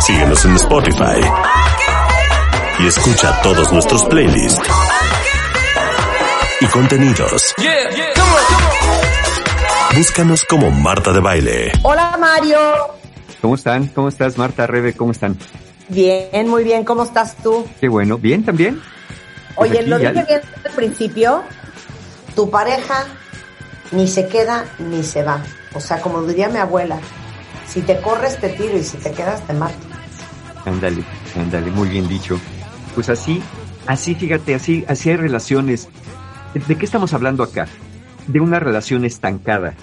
Síguenos en Spotify. Y escucha todos nuestros playlists. Y contenidos. Búscanos como Marta de Baile. Hola Mario. ¿Cómo están? ¿Cómo estás, Marta, Rebe? ¿Cómo están? Bien, muy bien. ¿Cómo estás tú? Qué bueno. ¿Bien también? Pues Oye, lo dije bien al principio. Tu pareja ni se queda ni se va. O sea, como diría mi abuela, si te corres te tiro y si te quedas te mato. Ándale, ándale, muy bien dicho. Pues así, así fíjate, así, así hay relaciones. ¿De qué estamos hablando acá? De una relación estancada.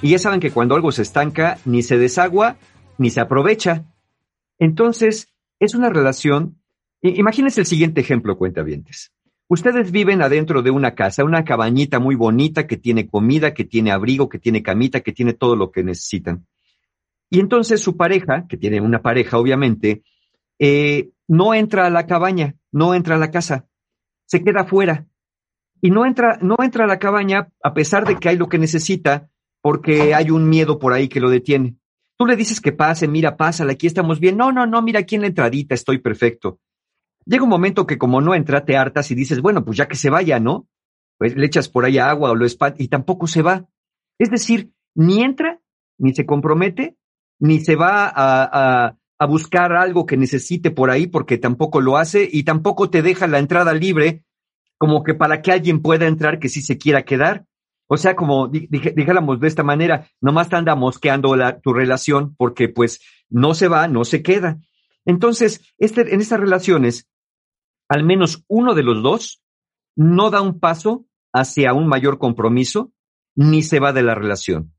Y ya saben que cuando algo se estanca, ni se desagua, ni se aprovecha. Entonces, es una relación. Imagínense el siguiente ejemplo, cuentavientes. Ustedes viven adentro de una casa, una cabañita muy bonita que tiene comida, que tiene abrigo, que tiene camita, que tiene todo lo que necesitan. Y entonces su pareja, que tiene una pareja obviamente, eh, no entra a la cabaña, no entra a la casa, se queda fuera. Y no entra, no entra a la cabaña a pesar de que hay lo que necesita, porque hay un miedo por ahí que lo detiene. Tú le dices que pase, mira, pásala, aquí estamos bien. No, no, no, mira aquí en la entradita, estoy perfecto. Llega un momento que como no entra, te hartas y dices, bueno, pues ya que se vaya, ¿no? Pues le echas por ahí agua o lo espantas y tampoco se va. Es decir, ni entra, ni se compromete, ni se va a, a, buscar algo que necesite por ahí porque tampoco lo hace y tampoco te deja la entrada libre como que para que alguien pueda entrar que sí se quiera quedar. O sea, como dijéramos de esta manera, nomás te anda mosqueando la, tu relación porque pues no se va, no se queda. Entonces, este, en estas relaciones, al menos uno de los dos no da un paso hacia un mayor compromiso ni se va de la relación.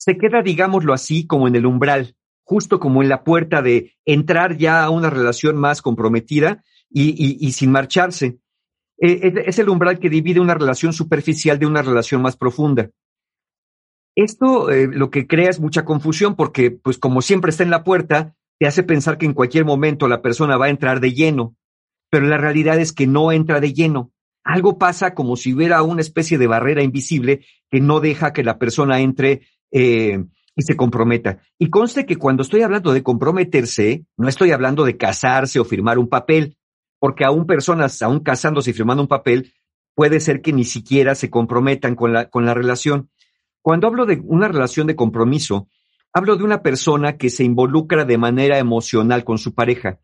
Se queda, digámoslo así, como en el umbral, justo como en la puerta de entrar ya a una relación más comprometida y, sin marcharse. Eh, es el umbral que divide una relación superficial de una relación más profunda. Esto eh, lo que crea es mucha confusión porque, pues como siempre está en la puerta, te hace pensar que en cualquier momento la persona va a entrar de lleno, pero la realidad es que no entra de lleno. Algo pasa como si hubiera una especie de barrera invisible que no deja que la persona entre eh, y se comprometa. Y conste que cuando estoy hablando de comprometerse, no estoy hablando de casarse o firmar un papel porque aún personas, aún casándose y firmando un papel, puede ser que ni siquiera se comprometan con la, con la relación. Cuando hablo de una relación de compromiso, hablo de una persona que se involucra de manera emocional con su pareja.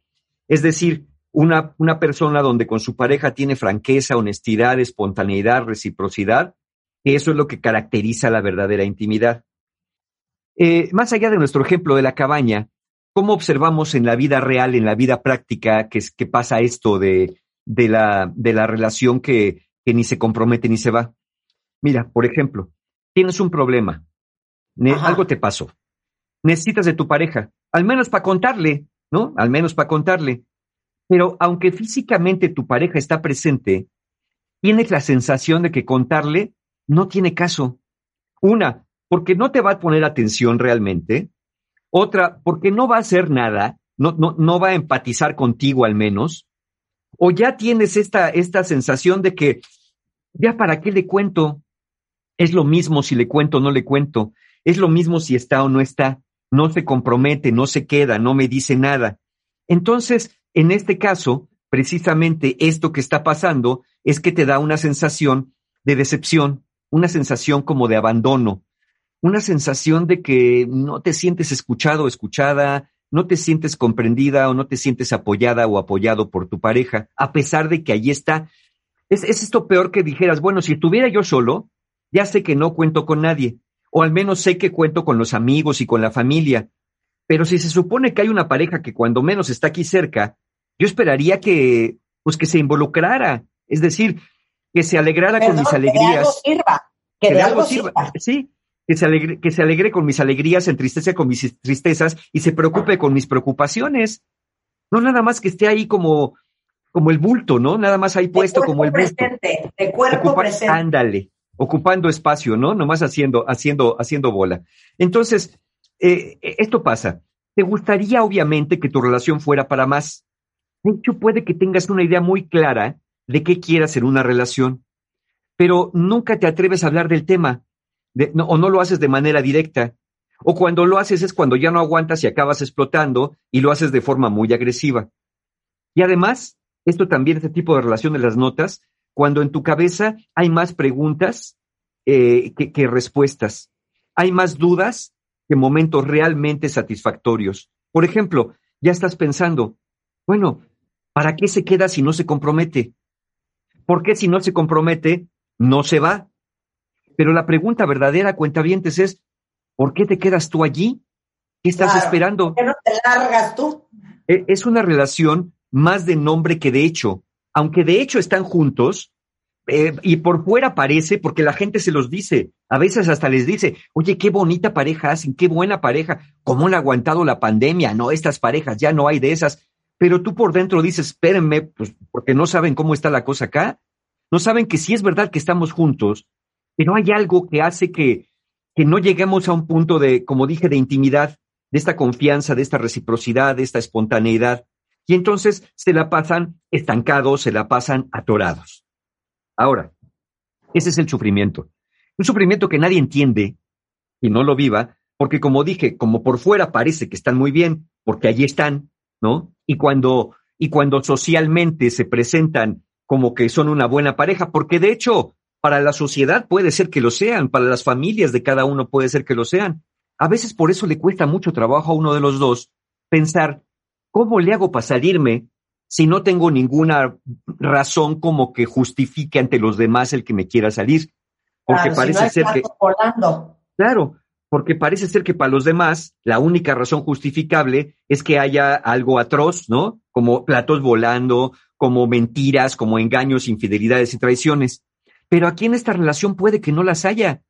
Es decir, una, una persona donde con su pareja tiene franqueza, honestidad, espontaneidad, reciprocidad. Eso es lo que caracteriza la verdadera intimidad. Eh, más allá de nuestro ejemplo de la cabaña, ¿Cómo observamos en la vida real, en la vida práctica, que, que pasa esto de, de, la, de la relación que, que ni se compromete ni se va? Mira, por ejemplo, tienes un problema, algo te pasó, necesitas de tu pareja, al menos para contarle, ¿no? Al menos para contarle. Pero aunque físicamente tu pareja está presente, tienes la sensación de que contarle no tiene caso. Una, porque no te va a poner atención realmente. Otra, porque no va a hacer nada, no, no, no va a empatizar contigo al menos. O ya tienes esta, esta sensación de que, ya para qué le cuento. Es lo mismo si le cuento o no le cuento. Es lo mismo si está o no está. No se compromete, no se queda, no me dice nada. Entonces, en este caso, precisamente esto que está pasando es que te da una sensación de decepción, una sensación como de abandono, una sensación de que no te sientes escuchado o escuchada, no te sientes comprendida o no te sientes apoyada o apoyado por tu pareja, a pesar de que allí está. Es, esto peor que dijeras, bueno, si estuviera yo solo, ya sé que no cuento con nadie, o al menos sé que cuento con los amigos y con la familia. Pero si se supone que hay una pareja que cuando menos está aquí cerca, yo esperaría que, pues que se involucrara, es decir, que se alegrara con mis alegrías. Que de algo sirva. Que, de algo sirva. Sí, que se, alegre, que se alegre con mis alegrías, se entristece con mis tristezas y se preocupe con mis preocupaciones. No nada más que esté ahí como, como el bulto, ¿no? Nada más ahí puesto como el bulto. Presente, de cuerpo presente. Ándale, ocupando espacio, ¿no? Nomás haciendo, haciendo, haciendo bola. Entonces, eh, esto pasa. Te gustaría, obviamente, que tu relación fuera para más. De hecho, puede que tengas una idea muy clara de qué quieras en una relación, pero nunca te atreves a hablar del tema, o no lo haces de manera directa, o cuando lo haces es cuando ya no aguantas y acabas explotando y lo haces de forma muy agresiva. Y además, esto también, este tipo de relación de las notas, cuando en tu cabeza hay más preguntas eh, que respuestas, hay más dudas que momentos realmente satisfactorios. Por ejemplo, ya estás pensando, bueno, ¿para qué se queda si no se compromete? ¿Por qué si no se compromete, no se va? Pero la pregunta verdadera, cuentavientes, es, ¿por qué te quedas tú allí? ¿Qué estás esperando? ¿Por qué no te largas tú? E, es una relación más de nombre que de hecho. Aunque de hecho están juntos, eh, y por fuera parece, porque la gente se los dice, a veces hasta les dice, oye, qué bonita pareja hacen, qué buena pareja, cómo han aguantado la pandemia, no, estas parejas, ya no hay de esas pero tú por dentro dices, espérenme, pues porque no saben cómo está la cosa acá, no saben que sí es verdad que estamos juntos, pero hay algo que hace que, que no lleguemos a un punto de, como dije, de intimidad, de esta confianza, de esta reciprocidad, de esta espontaneidad, y entonces se la pasan estancados, se la pasan atorados. Ahora, ese es el sufrimiento. Un sufrimiento que nadie entiende y no lo viva, porque como dije, como por fuera parece que están muy bien, porque allí están, ¿no? Y cuando, y cuando socialmente se presentan como que son una buena pareja, porque de hecho, para la sociedad puede ser que lo sean, para las familias de cada uno puede ser que lo sean. A veces por eso le cuesta mucho trabajo a uno de los dos pensar, ¿cómo le hago para salirme si no tengo ninguna razón como que justifique ante los demás el que me quiera salir? Porque parece ser que... Claro, porque parece ser que para los demás la única razón justificable es que haya algo atroz, ¿no? Como platos volando, como mentiras, como engaños, infidelidades y traiciones. Pero aquí en esta relación puede que no las haya.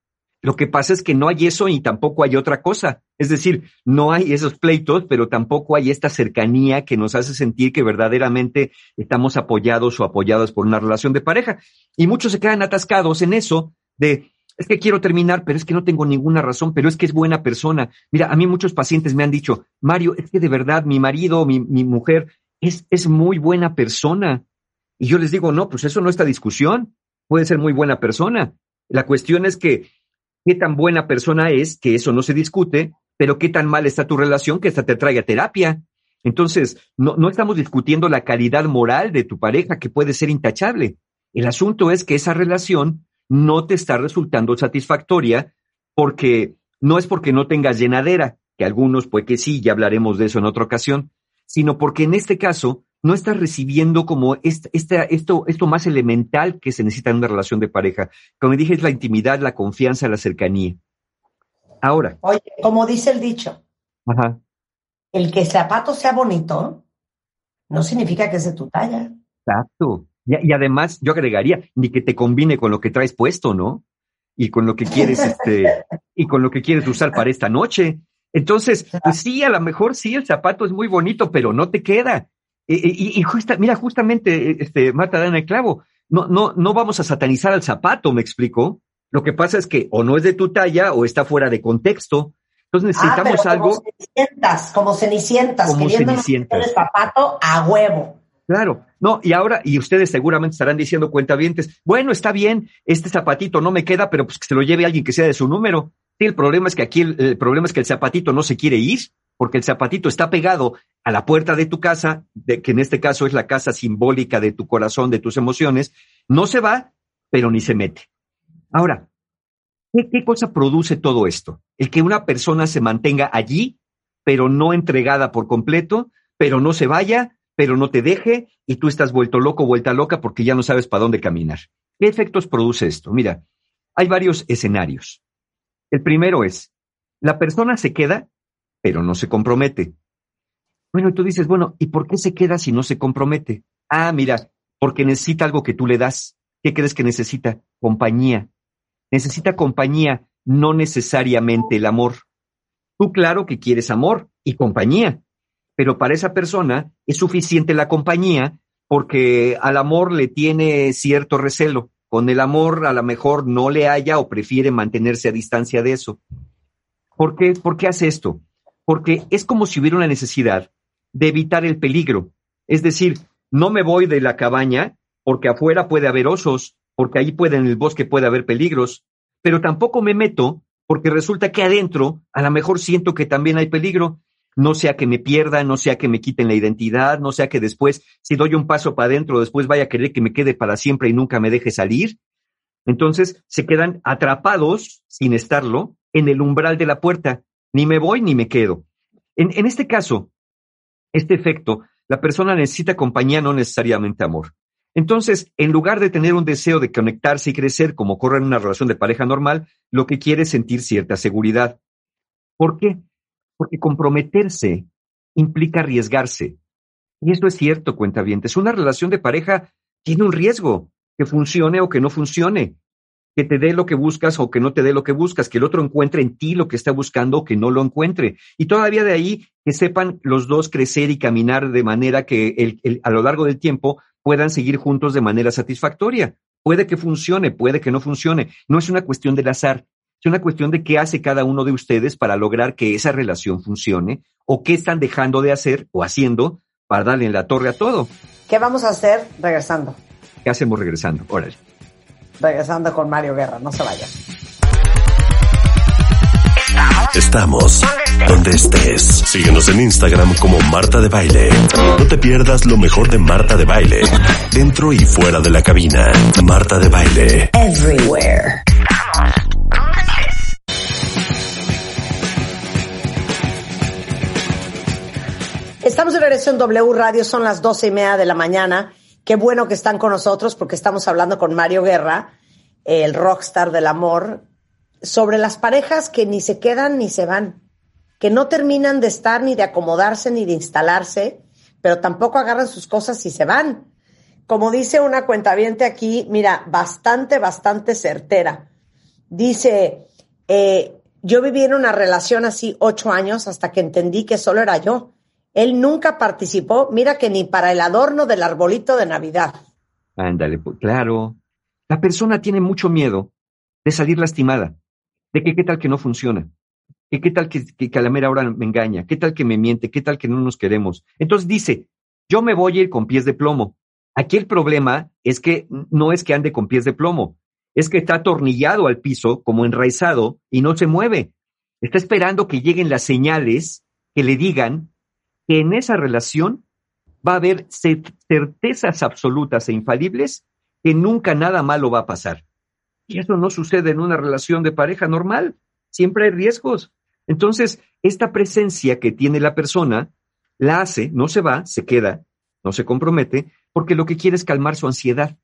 Lo que pasa es que no hay eso y tampoco hay otra cosa. Es decir, no hay esos pleitos, pero tampoco hay esta cercanía que nos hace sentir que verdaderamente estamos apoyados o apoyadas por una relación de pareja. Y muchos se quedan atascados en eso de, es que quiero terminar, pero es que no tengo ninguna razón, pero es que es buena persona. Mira, a mí muchos pacientes me han dicho, Mario, es que de verdad mi marido, mi, mi mujer, es, es muy buena persona. Y yo les digo, no, pues eso no está discusión, puede ser muy buena persona. La cuestión es que qué tan buena persona es, que eso no se discute, pero qué tan mal está tu relación que hasta te traiga terapia. Entonces, no, no estamos discutiendo la calidad moral de tu pareja, que puede ser intachable. El asunto es que esa relación no te está resultando satisfactoria porque no es porque no tengas llenadera, que algunos pues que sí, ya hablaremos de eso en otra ocasión, sino porque en este caso no estás recibiendo como esta, esto, esto más elemental que se necesita en una relación de pareja. Como dije, es la intimidad, la confianza, la cercanía. Ahora. Oye, como dice el dicho, Ajá. el que el zapato sea bonito no significa que es de tu talla. Exacto. Y, además, yo agregaría, ni que te combine con lo que traes puesto, ¿no? Y con lo que quieres, este, y con lo que quieres usar para esta noche. Entonces, pues sí, a lo mejor sí, el zapato es muy bonito, pero no te queda. Y, y, justa, mira, justamente, este, Marta en el clavo, no, no, no vamos a satanizar al zapato, me explico. Lo que pasa es que o no es de tu talla o está fuera de contexto. Entonces ah, necesitamos algo. Como cenicientas, como cenicientas, como cenicientas. el zapato a huevo. Claro, no, y ahora, y ustedes seguramente estarán diciendo cuentavientes, bueno, está bien, este zapatito no me queda, pero pues que se lo lleve alguien que sea de su número. Sí, el problema es que aquí el, problema es que el zapatito no se quiere ir, porque el zapatito está pegado a la puerta de tu casa, de, que en este caso es la casa simbólica de tu corazón, de tus emociones, no se va, pero ni se mete. Ahora, ¿qué, qué cosa produce todo esto? El que una persona se mantenga allí, pero no entregada por completo, pero no se vaya, pero no te deje y tú estás vuelto loco, vuelta loca porque ya no sabes para dónde caminar. ¿Qué efectos produce esto? Mira, hay varios escenarios. El primero es, la persona se queda, pero no se compromete. Bueno, tú dices, bueno, ¿y por qué se queda si no se compromete? Ah, mira, porque necesita algo que tú le das. ¿Qué crees que necesita? Compañía. Necesita compañía no necesariamente el amor. Tú claro que quieres amor y compañía, pero para esa persona es suficiente la compañía porque al amor le tiene cierto recelo. Con el amor a lo mejor no le haya o prefiere mantenerse a distancia de eso. ¿Por qué? ¿Por qué hace esto? Porque es como si hubiera una necesidad de evitar el peligro. Es decir, no me voy de la cabaña porque afuera puede haber osos, porque ahí puede en el bosque puede haber peligros, pero tampoco me meto porque resulta que adentro a lo mejor siento que también hay peligro, no sea que me pierda, no sea que me quiten la identidad, no sea que después, si doy un paso para adentro, después vaya a querer que me quede para siempre y nunca me deje salir. Entonces se quedan atrapados, sin estarlo, en el umbral de la puerta. Ni me voy ni me quedo. En, este caso, este efecto, la persona necesita compañía, no necesariamente amor. Entonces, en lugar de tener un deseo de conectarse y crecer como ocurre en una relación de pareja normal, lo que quiere es sentir cierta seguridad. ¿Por qué? Porque comprometerse implica arriesgarse. Y esto es cierto, cuenta bien. Es Una relación de pareja tiene un riesgo, que funcione o que no funcione, que te dé lo que buscas o que no te dé lo que buscas, que el otro encuentre en ti lo que está buscando o que no lo encuentre. Y todavía de ahí que sepan los dos crecer y caminar de manera que a lo largo del tiempo puedan seguir juntos de manera satisfactoria. Puede que funcione, puede que no funcione. No es una cuestión del azar, es una cuestión de qué hace cada uno de ustedes para lograr que esa relación funcione o qué están dejando de hacer o haciendo para darle en la torre a todo. ¿Qué vamos a hacer regresando? ¿Qué hacemos regresando? Órale. Regresando con Mario Guerra, no se vayan. Estamos donde estés. Síguenos en Instagram como Marta de Baile. No te pierdas lo mejor de Marta de Baile. Dentro y fuera de la cabina. Marta de Baile. Everywhere. Estamos en regreso en W Radio, son las doce y media de la mañana. Qué bueno que están con nosotros porque estamos hablando con Mario Guerra, el rockstar del amor, sobre las parejas que ni se quedan ni se van, que no terminan de estar ni de acomodarse ni de instalarse, pero tampoco agarran sus cosas y se van. Como dice una cuentaviente aquí, mira, bastante, bastante certera. Dice, eh, yo viví en una relación así ocho años hasta que entendí que solo era yo. Él nunca participó, mira que ni para el adorno del arbolito de Navidad. Ándale, pues, claro. La persona tiene mucho miedo de salir lastimada de que qué tal que no funciona, que qué tal que, que, hora me engaña, qué tal que me miente, qué tal que no nos queremos. Entonces dice, yo me voy a ir con pies de plomo. Aquí el problema es que no es que ande con pies de plomo, es que está atornillado al piso, como enraizado, y no se mueve. Está esperando que lleguen las señales que le digan que en esa relación va a haber certezas absolutas e infalibles que nunca nada malo va a pasar. Y eso no sucede en una relación de pareja normal. Siempre hay riesgos. Entonces, esta presencia que tiene la persona la hace, no se va, se queda, no se compromete, porque lo que quiere es calmar su ansiedad.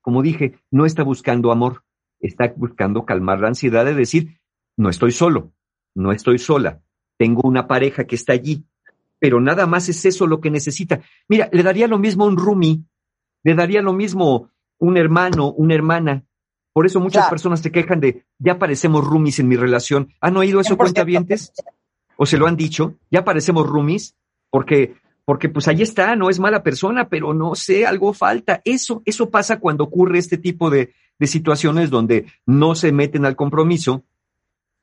Como dije, no está buscando amor, está buscando calmar la ansiedad de decir, no estoy solo, no estoy sola, tengo una pareja que está allí, pero nada más es eso lo que necesita. Mira, le daría lo mismo un roomie, le daría lo mismo un hermano, una hermana, por eso muchas personas se quejan de, ya parecemos roomies en mi relación. ¿Han oído eso, cuentavientes? ¿O se lo han dicho? Ya parecemos roomies, porque, porque pues ahí está, no es mala persona, pero no sé, algo falta. Eso, eso pasa cuando ocurre este tipo de, de situaciones donde no se meten al compromiso.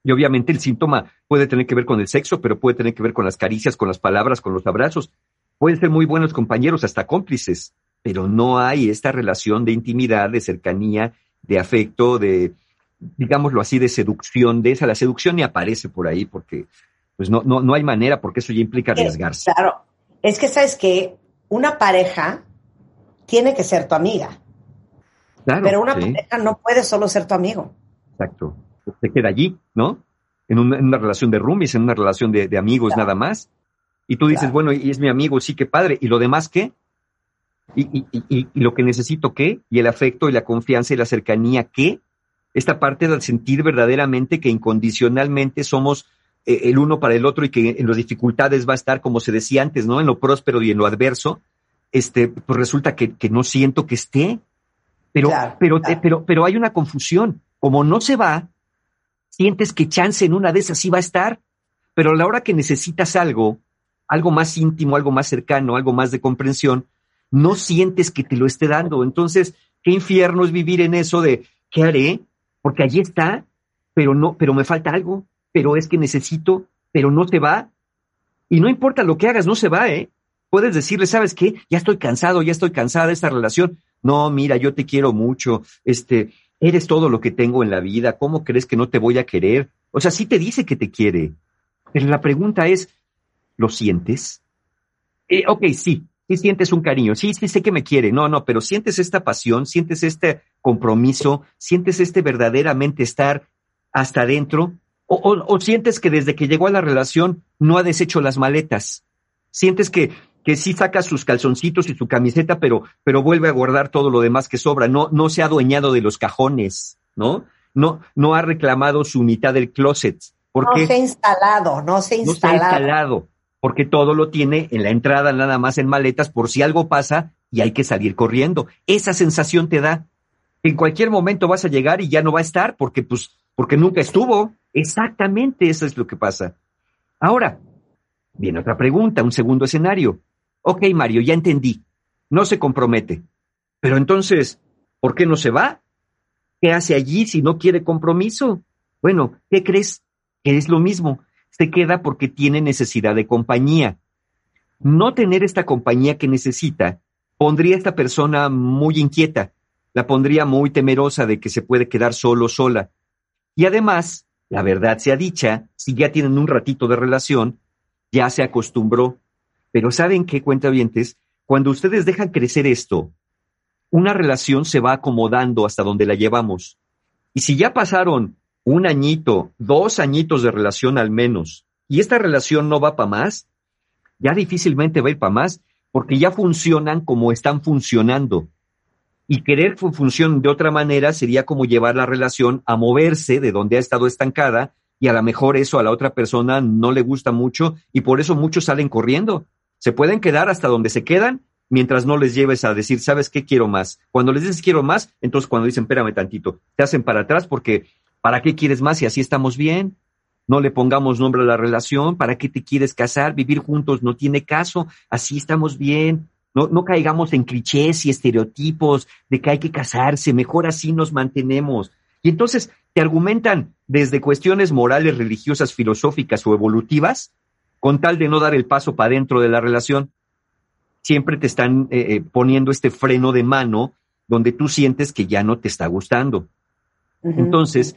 Y obviamente el síntoma puede tener que ver con el sexo, pero puede tener que ver con las caricias, con las palabras, con los abrazos. Pueden ser muy buenos compañeros, hasta cómplices, pero no hay esta relación de intimidad, de cercanía de afecto, de, digámoslo así, de seducción, de esa. La seducción ni aparece por ahí porque pues no, no, no hay manera porque eso ya implica arriesgarse. Claro, es que sabes que una pareja tiene que ser tu amiga. Claro, pero una pareja no puede solo ser tu amigo. Exacto. Se queda allí, ¿no? En una, relación de roomies, en una relación de, amigos nada más. Y tú dices, bueno, y es mi amigo, sí, qué padre. ¿Y lo demás qué? y, y, y, lo que necesito qué, y el afecto y la confianza y la cercanía qué, esta parte del sentir verdaderamente que incondicionalmente somos eh, el uno para el otro y que en las dificultades va a estar, como se decía antes, ¿no? En lo próspero y en lo adverso, este, pues resulta que, que no siento que esté. Pero, pero, pero, pero hay una confusión. Como no se va, sientes que chance en una de esas sí va a estar, pero a la hora que necesitas algo, algo más íntimo, algo más cercano, algo más de comprensión, no sientes que te lo esté dando. Entonces, qué infierno es vivir en eso de, ¿qué haré? Porque allí está, pero no, pero me falta algo, pero es que necesito, pero no te va. Y no importa lo que hagas, no se va, ¿eh? Puedes decirle, ¿sabes qué? Ya estoy cansado, ya estoy cansada de esta relación. No, mira, yo te quiero mucho, este, eres todo lo que tengo en la vida, ¿cómo crees que no te voy a querer? O sea, sí te dice que te quiere. Pero la pregunta es, ¿lo sientes? Eh, ok, sí, sí sientes un cariño, sí, sí sé que me quiere, no, no, pero sientes esta pasión, sientes este compromiso, sientes este verdaderamente estar hasta adentro, o, o, sientes que desde que llegó a la relación no ha deshecho las maletas, sientes que, que sí saca sus calzoncitos y su camiseta, pero, pero vuelve a guardar todo lo demás que sobra, no, no se ha adueñado de los cajones, ¿no? No, no ha reclamado su mitad del closet. Porque no se ha instalado, no se ha instalado. No se ha instalado porque todo lo tiene en la entrada nada más en maletas por si algo pasa y hay que salir corriendo. Esa sensación te da. En cualquier momento vas a llegar y ya no va a estar porque pues porque nunca estuvo. Exactamente eso es lo que pasa. Ahora, viene otra pregunta, un segundo escenario. Ok, Mario, ya entendí. No se compromete. Pero entonces, ¿por qué no se va? ¿Qué hace allí si no quiere compromiso? Bueno, ¿qué crees? Que es lo mismo se queda porque tiene necesidad de compañía. No tener esta compañía que necesita pondría a esta persona muy inquieta, la pondría muy temerosa de que se puede quedar solo sola. Y además, la verdad sea dicha, si ya tienen un ratito de relación, ya se acostumbró. Pero ¿saben qué, cuentavientes? Cuando ustedes dejan crecer esto, una relación se va acomodando hasta donde la llevamos. Y si ya pasaron un añito, dos añitos de relación al menos, y esta relación no va para más, ya difícilmente va a ir para más, porque ya funcionan como están funcionando. Y querer que funcionen de otra manera sería como llevar la relación a moverse de donde ha estado estancada, y a lo mejor eso a la otra persona no le gusta mucho, y por eso muchos salen corriendo. Se pueden quedar hasta donde se quedan mientras no les lleves a decir, ¿sabes qué quiero más? Cuando les dices quiero más, entonces cuando dicen, espérame tantito, te hacen para atrás porque ¿Para qué quieres más si así estamos bien? No le pongamos nombre a la relación. ¿Para qué te quieres casar? Vivir juntos no tiene caso. Así estamos bien. No, no caigamos en clichés y estereotipos de que hay que casarse. Mejor así nos mantenemos. Y entonces te argumentan desde cuestiones morales, religiosas, filosóficas o evolutivas, con tal de no dar el paso para dentro de la relación. Siempre te están eh, eh, poniendo este freno de mano donde tú sientes que ya no te está gustando. Entonces,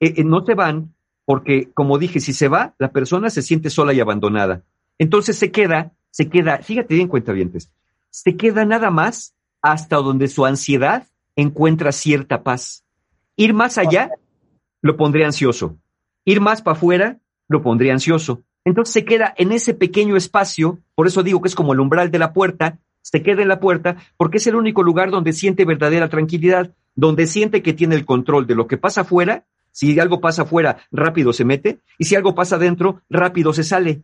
eh, eh, no se van porque, como dije, si se va, la persona se siente sola y abandonada. Entonces se queda, se queda, fíjate bien, cuentavientes, se queda nada más hasta donde su ansiedad encuentra cierta paz. Ir más allá lo pondría ansioso. Ir más para afuera lo pondría ansioso. Entonces se queda en ese pequeño espacio, por eso digo que es como el umbral de la puerta, se queda en la puerta porque es el único lugar donde siente verdadera tranquilidad, donde siente que tiene el control de lo que pasa afuera si algo pasa afuera, rápido se mete, y si algo pasa adentro, rápido se sale.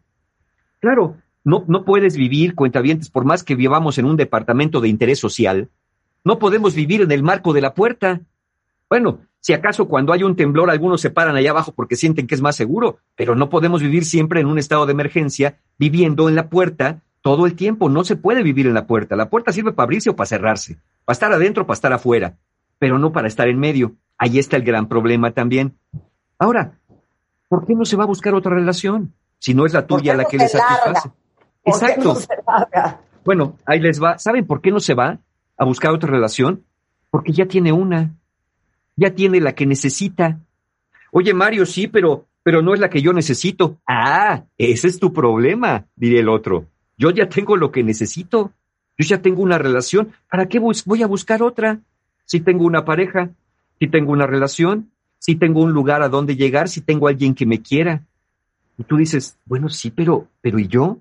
Claro, no, no puedes vivir, cuentavientes, por más que vivamos en un departamento de interés social, no podemos vivir en el marco de la puerta. Bueno, si acaso cuando hay un temblor algunos se paran allá abajo porque sienten que es más seguro, pero no podemos vivir siempre en un estado de emergencia viviendo en la puerta todo el tiempo. No se puede vivir en la puerta. La puerta sirve para abrirse o para cerrarse, para estar adentro, para estar afuera, pero no para estar en medio. Ahí está el gran problema también. Ahora, ¿por qué no se va a buscar otra relación? Si no es la tuya la que le satisface. Exacto. bueno, ahí les va. ¿Saben por qué no se va a buscar otra relación? Porque ya tiene una. Ya tiene la que necesita. Oye, Mario, sí, pero, pero no es la que yo necesito. Ah, ese es tu problema, diría el otro. Yo ya tengo lo que necesito. Yo ya tengo una relación. ¿Para qué voy a buscar otra? Si tengo una pareja, si tengo una relación, si tengo un lugar a donde llegar, si tengo alguien que me quiera. Y tú dices, bueno, sí, pero, pero ¿y yo?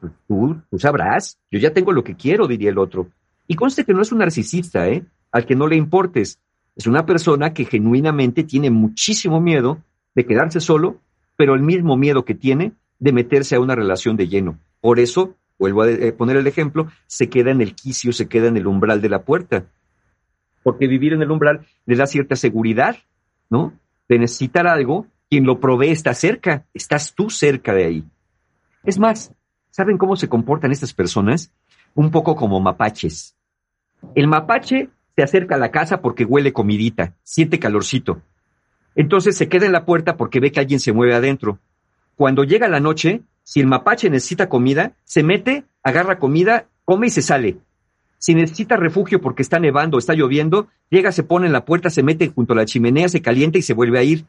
Pues tú, tú sabrás, yo ya tengo lo que quiero, diría el otro. Y conste que no es un narcisista, ¿eh? Al que no le importes. Es una persona que genuinamente tiene muchísimo miedo de quedarse solo, pero el mismo miedo que tiene de meterse a una relación de lleno. Por eso, vuelvo a eh, poner el ejemplo, se queda en el quicio, se queda en el umbral de la puerta porque vivir en el umbral le da cierta seguridad, ¿no? de necesitar algo, quien lo provee está cerca, estás tú cerca de ahí. Es más, ¿saben cómo se comportan estas personas? Un poco como mapaches. El mapache se acerca a la casa porque huele comidita, siente calorcito. Entonces se queda en la puerta porque ve que alguien se mueve adentro. Cuando llega la noche, si el mapache necesita comida, se mete, agarra comida, come y se sale. Si necesita refugio porque está nevando, está lloviendo, llega, se pone en la puerta, se mete junto a la chimenea, se calienta y se vuelve a ir.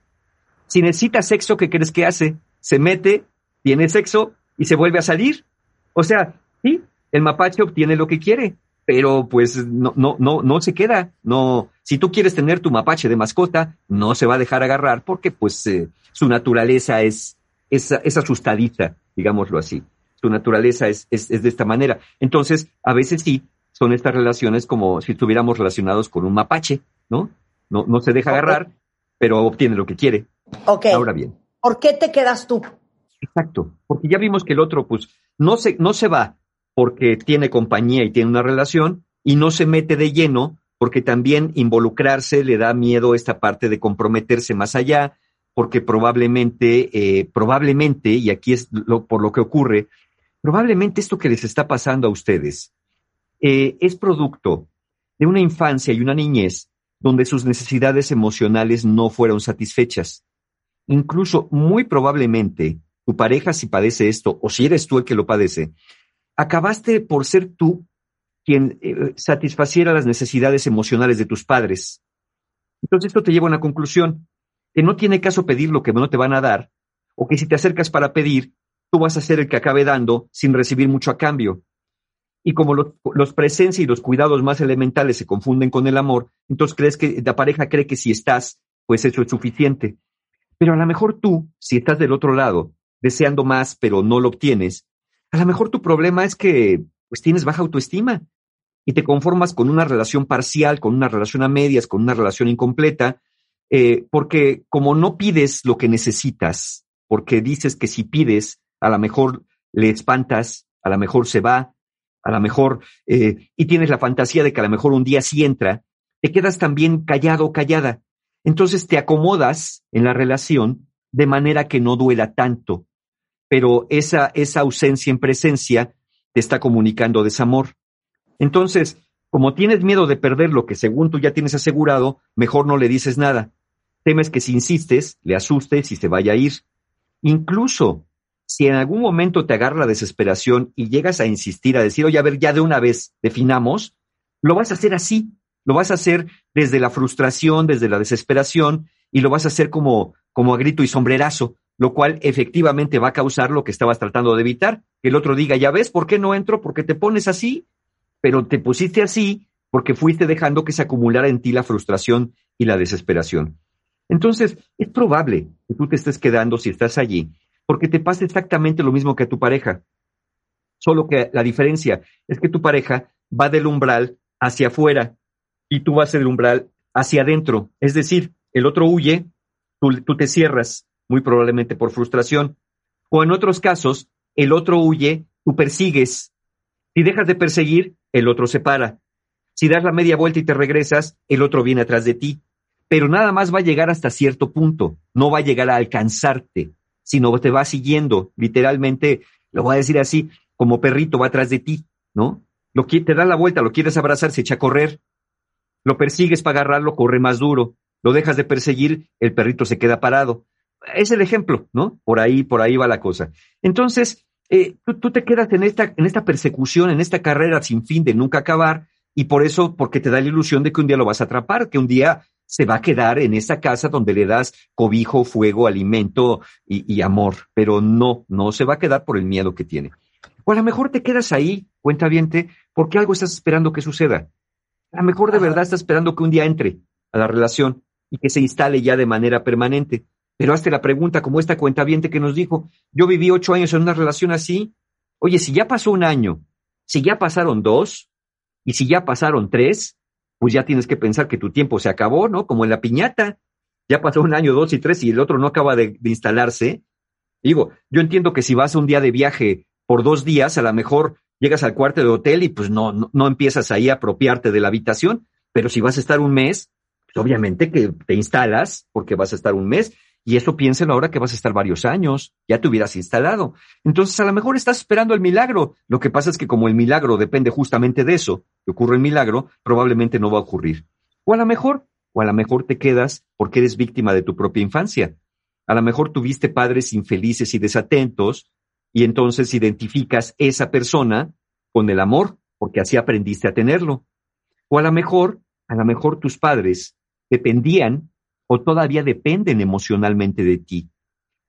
Si necesita sexo, ¿qué crees que hace? Se mete, tiene sexo y se vuelve a salir. O sea, sí, el mapache obtiene lo que quiere, pero pues no, no, no, no se queda. No, si tú quieres tener tu mapache de mascota, no se va a dejar agarrar porque pues eh, su naturaleza es, es, es asustadiza, digámoslo así. Su naturaleza es, es, es de esta manera. Entonces, a veces sí, son estas relaciones como si estuviéramos relacionados con un mapache, ¿no? No, no se deja agarrar, pero obtiene lo que quiere. Ok. Ahora bien. ¿Por qué te quedas tú? Exacto, porque ya vimos que el otro, pues, no se, no se va porque tiene compañía y tiene una relación y no se mete de lleno porque también involucrarse le da miedo esta parte de comprometerse más allá, porque probablemente, eh, probablemente, y aquí es lo, por lo que ocurre, probablemente esto que les está pasando a ustedes eh, es producto de una infancia y una niñez donde sus necesidades emocionales no fueron satisfechas. Incluso, muy probablemente, tu pareja si padece esto, o si eres tú el que lo padece, acabaste por ser tú quien eh, satisfaciera las necesidades emocionales de tus padres. Entonces esto te lleva a una conclusión, que no tiene caso pedir lo que no te van a dar, o que si te acercas para pedir, tú vas a ser el que acabe dando sin recibir mucho a cambio. Y como los, los presencia y los cuidados más elementales se confunden con el amor, entonces crees que la pareja cree que si estás, pues eso es suficiente. Pero a lo mejor tú, si estás del otro lado, deseando más pero no lo obtienes, a lo mejor tu problema es que pues tienes baja autoestima y te conformas con una relación parcial, con una relación a medias, con una relación incompleta, eh, porque como no pides lo que necesitas, porque dices que si pides, a lo mejor le espantas, a lo mejor se va, a lo mejor, eh, y tienes la fantasía de que a lo mejor un día sí entra, te quedas también callado o callada. Entonces te acomodas en la relación de manera que no duela tanto, pero esa, esa ausencia en presencia te está comunicando desamor. Entonces, como tienes miedo de perder lo que según tú ya tienes asegurado, mejor no le dices nada. Temes que si insistes, le asustes y se vaya a ir. Incluso si en algún momento te agarra la desesperación y llegas a insistir, a decir, oye, a ver, ya de una vez definamos, lo vas a hacer así. Lo vas a hacer desde la frustración, desde la desesperación, y lo vas a hacer como, como a grito y sombrerazo, lo cual efectivamente va a causar lo que estabas tratando de evitar, que el otro diga, ya ves, ¿por qué no entro? Porque te pones así, pero te pusiste así porque fuiste dejando que se acumulara en ti la frustración y la desesperación. Entonces, es probable que tú te estés quedando si estás allí, porque te pasa exactamente lo mismo que a tu pareja. Solo que la diferencia es que tu pareja va del umbral hacia afuera y tú vas del umbral hacia adentro. Es decir, el otro huye, tú, tú te cierras, muy probablemente por frustración. O en otros casos, el otro huye, tú persigues. Si dejas de perseguir, el otro se para. Si das la media vuelta y te regresas, el otro viene atrás de ti. Pero nada más va a llegar hasta cierto punto, no va a llegar a alcanzarte, sino te va siguiendo, literalmente, lo voy a decir así, como perrito va atrás de ti, ¿no? Lo, te da la vuelta, lo quieres abrazar, se echa a correr, lo persigues para agarrarlo, corre más duro, lo dejas de perseguir, el perrito se queda parado. Es el ejemplo, ¿no? Por ahí, por ahí va la cosa. Entonces, eh, tú, tú, te quedas en esta, en esta persecución, en esta carrera sin fin de nunca acabar, y por eso, porque te da la ilusión de que un día lo vas a atrapar, que un día se va a quedar en esa casa donde le das cobijo, fuego, alimento y, y amor, pero no, no se va a quedar por el miedo que tiene. O a lo mejor te quedas ahí, cuenta viente, porque algo estás esperando que suceda. A lo mejor de verdad estás esperando que un día entre a la relación y que se instale ya de manera permanente. Pero hazte la pregunta, como esta cuenta viente que nos dijo, yo viví ocho años en una relación así. Oye, si ya pasó un año, si ya pasaron dos, y si ya pasaron tres, pues ya tienes que pensar que tu tiempo se acabó, ¿no? Como en la piñata. Ya pasó un año, dos y tres, y el otro no acaba de, instalarse. Digo, yo entiendo que si vas un día de viaje por dos días, a lo mejor llegas al cuarto de hotel y pues no, no, no empiezas ahí a apropiarte de la habitación, pero si vas a estar un mes, obviamente que te instalas porque vas a estar un mes y eso piensen ahora que vas a estar varios años, ya te hubieras instalado. Entonces, a lo mejor estás esperando el milagro. Lo que pasa es que como el milagro depende justamente de eso, que ocurre el milagro, probablemente no va a ocurrir. O a lo mejor, o a lo mejor te quedas porque eres víctima de tu propia infancia. A lo mejor tuviste padres infelices y desatentos y entonces identificas esa persona con el amor porque así aprendiste a tenerlo. O a lo mejor, a lo mejor tus padres dependían o todavía dependen emocionalmente de ti.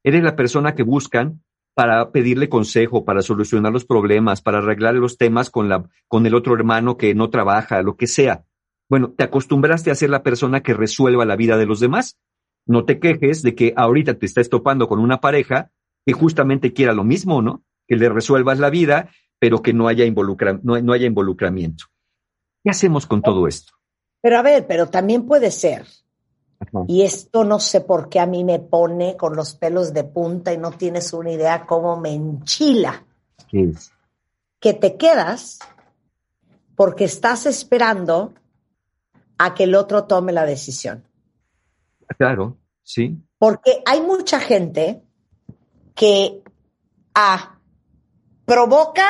Eres la persona que buscan para pedirle consejo, para solucionar los problemas, para arreglar los temas con, la, con el otro hermano que no trabaja, lo que sea. Bueno, te acostumbraste a ser la persona que resuelva la vida de los demás. No te quejes de que ahorita te estás topando con una pareja que justamente quiera lo mismo, ¿no? Que le resuelvas la vida, pero que no haya, involucra, no, no haya involucramiento. ¿Qué hacemos con todo esto? Pero a ver, pero también puede ser y esto no sé por qué a mí me pone con los pelos de punta y no tienes una idea cómo me enchila. Que te quedas porque estás esperando a que el otro tome la decisión. Claro, sí. Porque hay mucha gente que A provoca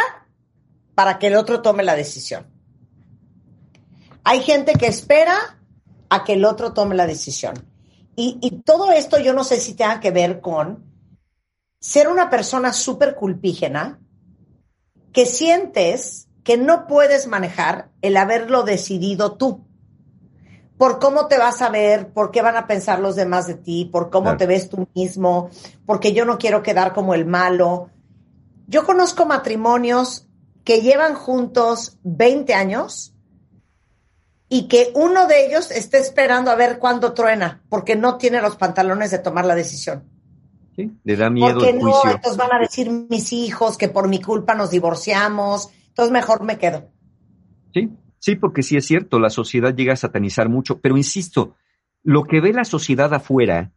para que el otro tome la decisión. Hay gente que espera a que el otro tome la decisión. Y, todo esto yo no sé si tenga que ver con ser una persona súper culpígena que sientes que no puedes manejar el haberlo decidido tú. Por cómo te vas a ver, por qué van a pensar los demás de ti, por cómo te ves tú mismo, porque yo no quiero quedar como el malo. Yo conozco matrimonios que llevan juntos 20 años y que uno de ellos esté esperando a ver cuándo truena, porque no tiene los pantalones de tomar la decisión. Sí, le da miedo porque no, entonces van a decir mis hijos que por mi culpa nos divorciamos, entonces mejor me quedo. Sí, sí, porque sí es cierto, la sociedad llega a satanizar mucho, pero insisto, lo que ve la sociedad afuera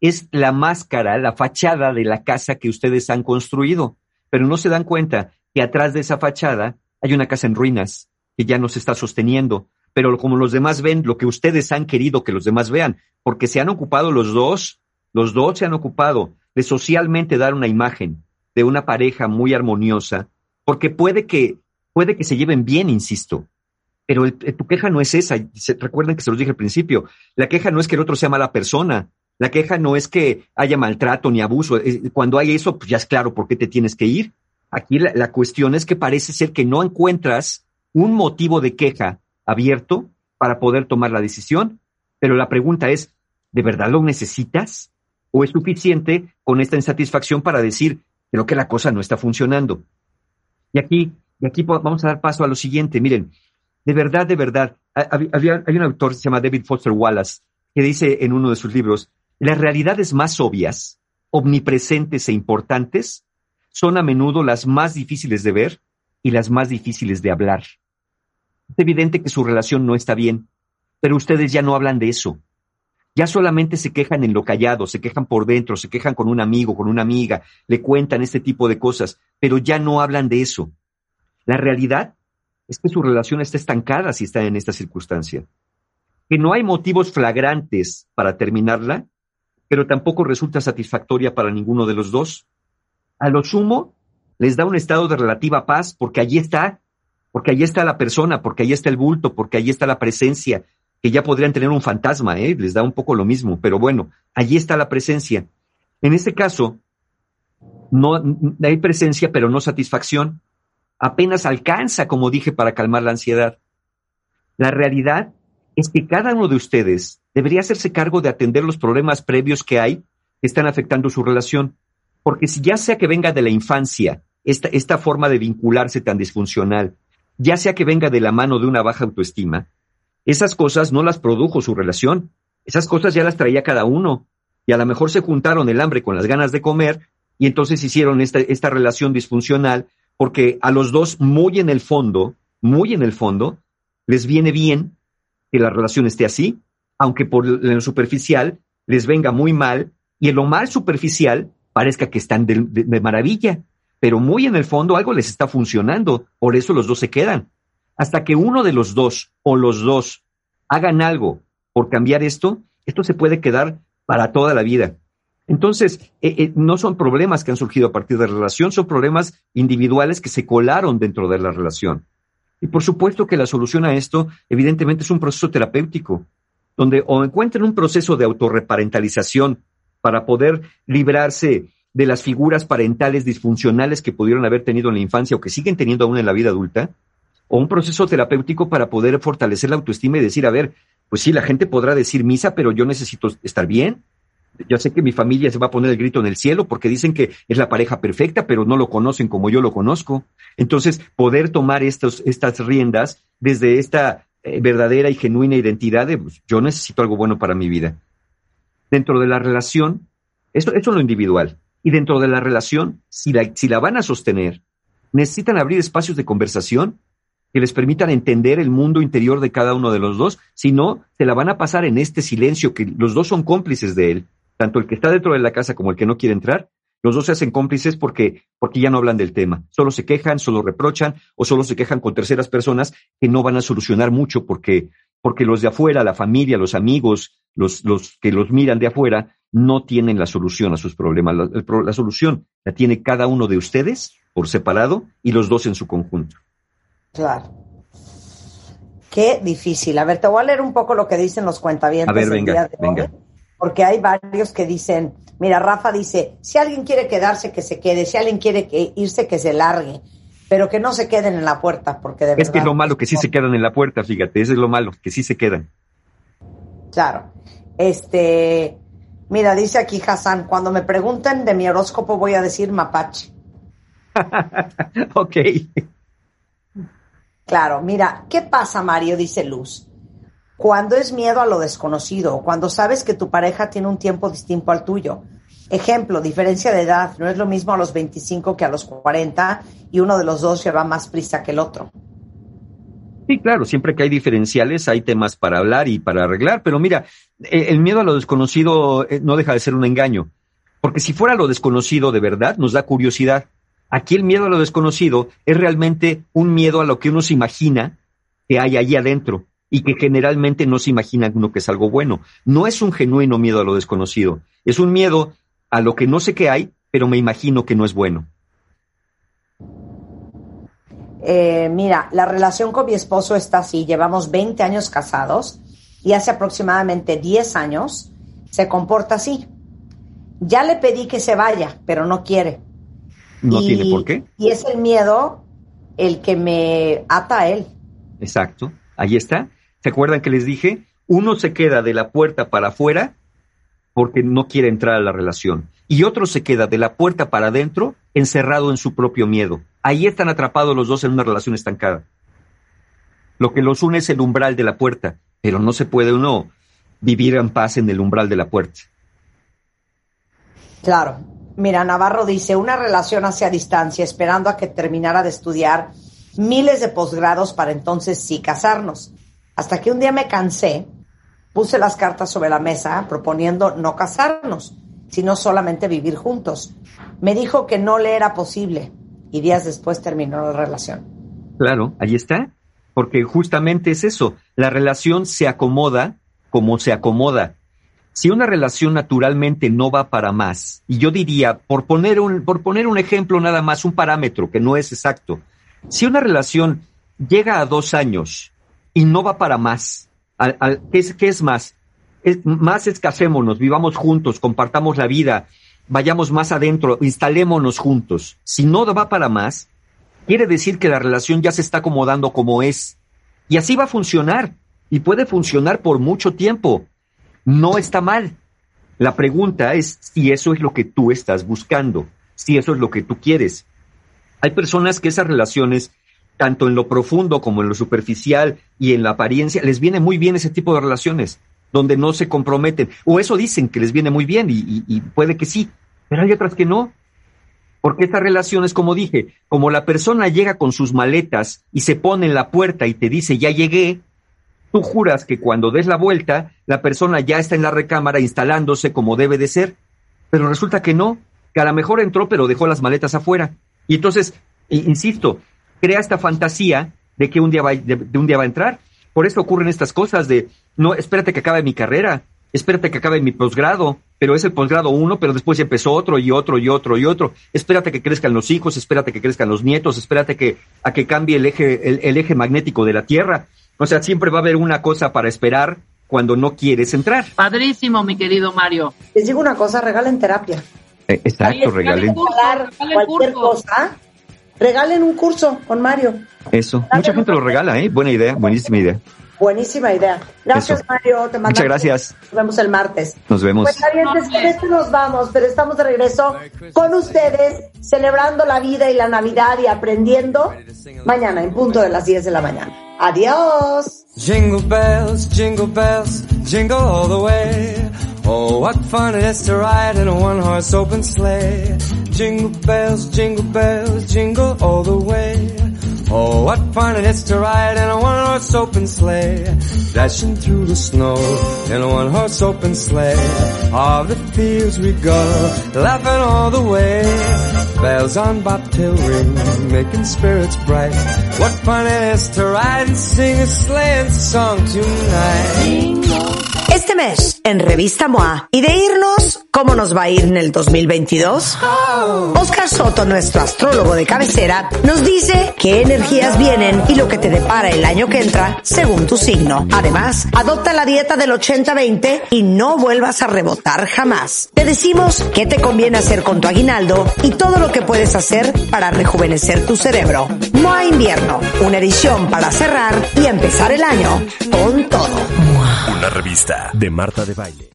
es la máscara, la fachada de la casa que ustedes han construido, pero no se dan cuenta que atrás de esa fachada hay una casa en ruinas que ya no se está sosteniendo, pero como los demás ven lo que ustedes han querido que los demás vean, porque se han ocupado los dos, los dos se han ocupado de socialmente dar una imagen de una pareja muy armoniosa, porque puede que, puede que se lleven bien, insisto, pero tu queja no es esa. recuerden que se los dije al principio, la queja no es que el otro sea mala persona, la queja no es que haya maltrato ni abuso. Eh, cuando hay eso, pues ya es claro por qué te tienes que ir. Aquí la cuestión es que parece ser que no encuentras un motivo de queja abierto para poder tomar la decisión, pero la pregunta es, ¿de verdad lo necesitas? ¿O es suficiente con esta insatisfacción para decir, creo que la cosa no está funcionando? Y aquí, y aquí vamos a dar paso a lo siguiente, miren, de verdad, de verdad, había, hay un autor que se llama David Foster Wallace que dice en uno de sus libros, las realidades más obvias, omnipresentes e importantes son a menudo las más difíciles de ver y las más difíciles de hablar. Es evidente que su relación no está bien, pero ustedes ya no hablan de eso. Ya solamente se quejan en lo callado, se quejan por dentro, se quejan con un amigo, con una amiga, le cuentan este tipo de cosas, pero ya no hablan de eso. La realidad es que su relación está estancada si está en esta circunstancia. Que no hay motivos flagrantes para terminarla, pero tampoco resulta satisfactoria para ninguno de los dos. A lo sumo, les da un estado de relativa paz porque allí está porque ahí está la persona, porque ahí está el bulto, porque ahí está la presencia, que ya podrían tener un fantasma, ¿eh? les da un poco lo mismo, pero bueno, allí está la presencia. En este caso, no hay presencia, pero no satisfacción. Apenas alcanza, como dije, para calmar la ansiedad. La realidad es que cada uno de ustedes debería hacerse cargo de atender los problemas previos que hay que están afectando su relación. Porque si ya sea que venga de la infancia, esta, esta forma de vincularse tan disfuncional, ya sea que venga de la mano de una baja autoestima, esas cosas no las produjo su relación, esas cosas ya las traía cada uno, y a lo mejor se juntaron el hambre con las ganas de comer, y entonces hicieron esta, esta relación disfuncional, porque a los dos, muy en el fondo, muy en el fondo, les viene bien que la relación esté así, aunque por lo superficial les venga muy mal, y en lo mal superficial parezca que están de maravilla pero muy en el fondo algo les está funcionando, por eso los dos se quedan. Hasta que uno de los dos o los dos hagan algo por cambiar esto, esto se puede quedar para toda la vida. Entonces, eh, eh, no son problemas que han surgido a partir de la relación, son problemas individuales que se colaron dentro de la relación. Y por supuesto que la solución a esto, evidentemente, es un proceso terapéutico, donde o encuentren un proceso de autorreparentalización para poder librarse de las figuras parentales disfuncionales que pudieron haber tenido en la infancia o que siguen teniendo aún en la vida adulta, o un proceso terapéutico para poder fortalecer la autoestima y decir, a ver, pues sí, la gente podrá decir misa, pero yo necesito estar bien. Yo sé que mi familia se va a poner el grito en el cielo porque dicen que es la pareja perfecta, pero no lo conocen como yo lo conozco. Entonces, poder tomar estos, estas riendas desde esta eh, verdadera y genuina identidad de pues, yo necesito algo bueno para mi vida. Dentro de la relación, esto, esto es lo individual. Y dentro de la relación, si la, si la van a sostener, necesitan abrir espacios de conversación que les permitan entender el mundo interior de cada uno de los dos, si no, se la van a pasar en este silencio que los dos son cómplices de él, tanto el que está dentro de la casa como el que no quiere entrar, los dos se hacen cómplices porque, porque ya no hablan del tema, solo se quejan, solo reprochan o solo se quejan con terceras personas que no van a solucionar mucho porque, porque los de afuera, la familia, los amigos, los, los que los miran de afuera, no tienen la solución a sus problemas. La, la solución la tiene cada uno de ustedes por separado y los dos en su conjunto. Claro. Qué difícil. A ver, te voy a leer un poco lo que dicen los cuentavientes. A ver, venga, venga. porque hay varios que dicen, mira, Rafa dice, si alguien quiere quedarse, que se quede, si alguien quiere irse, que se largue, pero que no se queden en la puerta, porque de es verdad... Es que es lo malo, que sí se quedan en la puerta, fíjate, eso es lo malo, que sí se quedan. Claro. Este, mira, dice aquí Hassan, cuando me pregunten de mi horóscopo voy a decir mapache. ok. Claro, mira, ¿qué pasa, Mario? Dice Luz. Cuando es miedo a lo desconocido, cuando sabes que tu pareja tiene un tiempo distinto al tuyo. Ejemplo, diferencia de edad, no es lo mismo a los 25 que a los 40 y uno de los dos lleva más prisa que el otro. Sí, claro, siempre que hay diferenciales hay temas para hablar y para arreglar, pero mira, el miedo a lo desconocido eh, no deja de ser un engaño, porque si fuera lo desconocido de verdad, nos da curiosidad. Aquí el miedo a lo desconocido es realmente un miedo a lo que uno se imagina que hay allí adentro y que generalmente no se imagina uno que es algo bueno. No es un genuino miedo a lo desconocido, es un miedo a lo que no sé qué hay, pero me imagino que no es bueno. Eh, mira, la relación con mi esposo está así, llevamos 20 años casados y hace aproximadamente 10 años se comporta así. Ya le pedí que se vaya, pero no quiere. No tiene por qué. Y es el miedo el que me ata a él. Exacto, ahí está. ¿Se acuerdan que les dije? Uno se queda de la puerta para afuera porque no quiere entrar a la relación. Y otro se queda de la puerta para adentro encerrado en su propio miedo. Ahí están atrapados los dos en una relación estancada. Lo que los une es el umbral de la puerta, pero no se puede uno vivir en paz en el umbral de la puerta. Claro, Mira, Navarro dice, una relación hacia distancia, esperando a que terminara de estudiar miles de posgrados para entonces sí casarnos. Hasta que un día me cansé, puse las cartas sobre la mesa proponiendo no casarnos, sino solamente vivir juntos. Me dijo que no le era posible y días después terminó la relación. Claro, ahí está, porque justamente es eso, la relación se acomoda como se acomoda si una relación naturalmente no va para más, y yo diría, por poner un, por poner un ejemplo nada más, un parámetro que no es exacto, si una relación llega a dos años y no va para más, ¿qué, es, ¿qué, es, más? Es, más escasémonos, vivamos juntos, compartamos la vida, vayamos más adentro, instalémonos juntos. Si no va para más, quiere decir que la relación ya se está acomodando como es. Y así va a funcionar. Y puede funcionar por mucho tiempo no está mal. La pregunta es si eso es lo que tú estás buscando, si eso es lo que tú quieres. Hay personas que esas relaciones, tanto en lo profundo como en lo superficial y en la apariencia, les viene muy bien ese tipo de relaciones, donde no se comprometen. O eso dicen que les viene muy bien y, puede que sí, pero hay otras que no. Porque estas relaciones, como dije, como la persona llega con sus maletas y se pone en la puerta y te dice, ya llegué, Tú juras que cuando des la vuelta, la persona ya está en la recámara instalándose como debe de ser, pero resulta que no, que a lo mejor entró pero dejó las maletas afuera. Y entonces, insisto, crea esta fantasía de que un día va, de, un día va a entrar, por eso ocurren estas cosas de, no, espérate que acabe mi carrera, espérate que acabe mi posgrado, pero es el posgrado uno, pero después ya empezó otro y otro y otro y otro. Espérate que crezcan los hijos, espérate que crezcan los nietos, espérate que, a que cambie el eje, el, eje magnético de la Tierra. O sea, siempre va a haber una cosa para esperar cuando no quieres entrar. Padrísimo, mi querido Mario. Les digo una cosa, regalen terapia. Eh, exacto, regalen. cualquier cosa, regalen un curso con Mario. Eso, mucha gente lo regala, ¿eh? Buena idea, buenísima idea. Buenísima idea. Gracias, Mario. Te Muchas gracias. Nos vemos el martes. Nos vemos. Pues, con esto nos vamos, pero estamos de regreso con ustedes, celebrando la vida y la Navidad y aprendiendo mañana en punto de las 10 de la mañana. Adiós. Jingle bells, jingle bells, jingle all the way. Oh, what fun it is to ride in a one-horse open sleigh. Jingle bells, jingle bells, jingle all the way. Oh, what fun it is to ride in a one-horse open sleigh. Dashing through the snow in a one-horse open sleigh. All the fields we go, laughing all the way. Bells on bobtail ring, making spirits bright. What fun it is to ride and sing a sleighing song tonight. Este mes, en Revista MOA, y de irnos, ¿cómo nos va a ir en el 2022? Oscar Soto, nuestro astrólogo de cabecera, nos dice qué energías vienen y lo que te depara el año que entra según tu signo. Además, adopta la dieta del 80-20 y no vuelvas a rebotar jamás. Te decimos qué te conviene hacer con tu aguinaldo y todo lo que puedes hacer para rejuvenecer tu cerebro. MOA Invierno, una edición para cerrar y empezar el año con todo. Una revista de Marta de Baile.